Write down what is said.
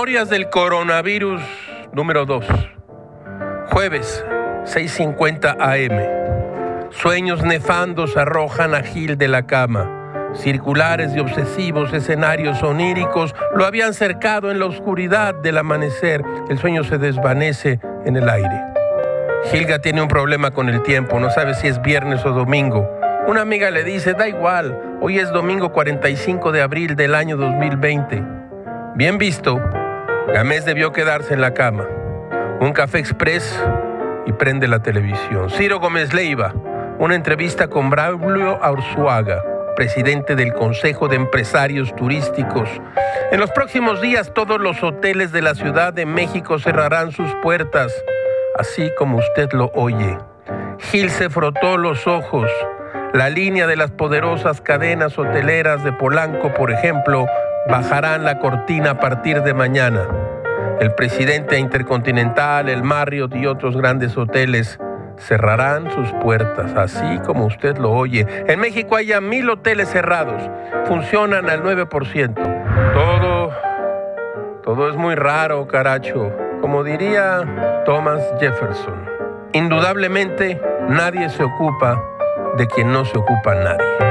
Memorias del coronavirus número 2. Jueves, 6.50 am. Sueños nefandos arrojan a Gil de la cama. Circulares y obsesivos escenarios oníricos lo habían cercado en la oscuridad del amanecer. El sueño se desvanece en el aire. Gilga tiene un problema con el tiempo, no sabe si es viernes o domingo. Una amiga le dice, da igual, hoy es domingo 45 de abril del año 2020. Bien visto, Gamés debió quedarse en la cama. Un café express y prende la televisión. Ciro Gómez Leiva, una entrevista con Braulio Arzuaga, presidente del Consejo de Empresarios Turísticos. En los próximos días todos los hoteles de la Ciudad de México cerrarán sus puertas así como usted lo oye. Gil se frotó los ojos. La línea de las poderosas cadenas hoteleras de Polanco, por ejemplo, bajarán la cortina a partir de mañana. El presidente Intercontinental, el Marriott y otros grandes hoteles cerrarán sus puertas, así como usted lo oye. En México hay ya mil hoteles cerrados, funcionan al 9%. Todo, todo es muy raro, caracho. Como diría Thomas Jefferson, indudablemente nadie se ocupa de quien no se ocupa nadie.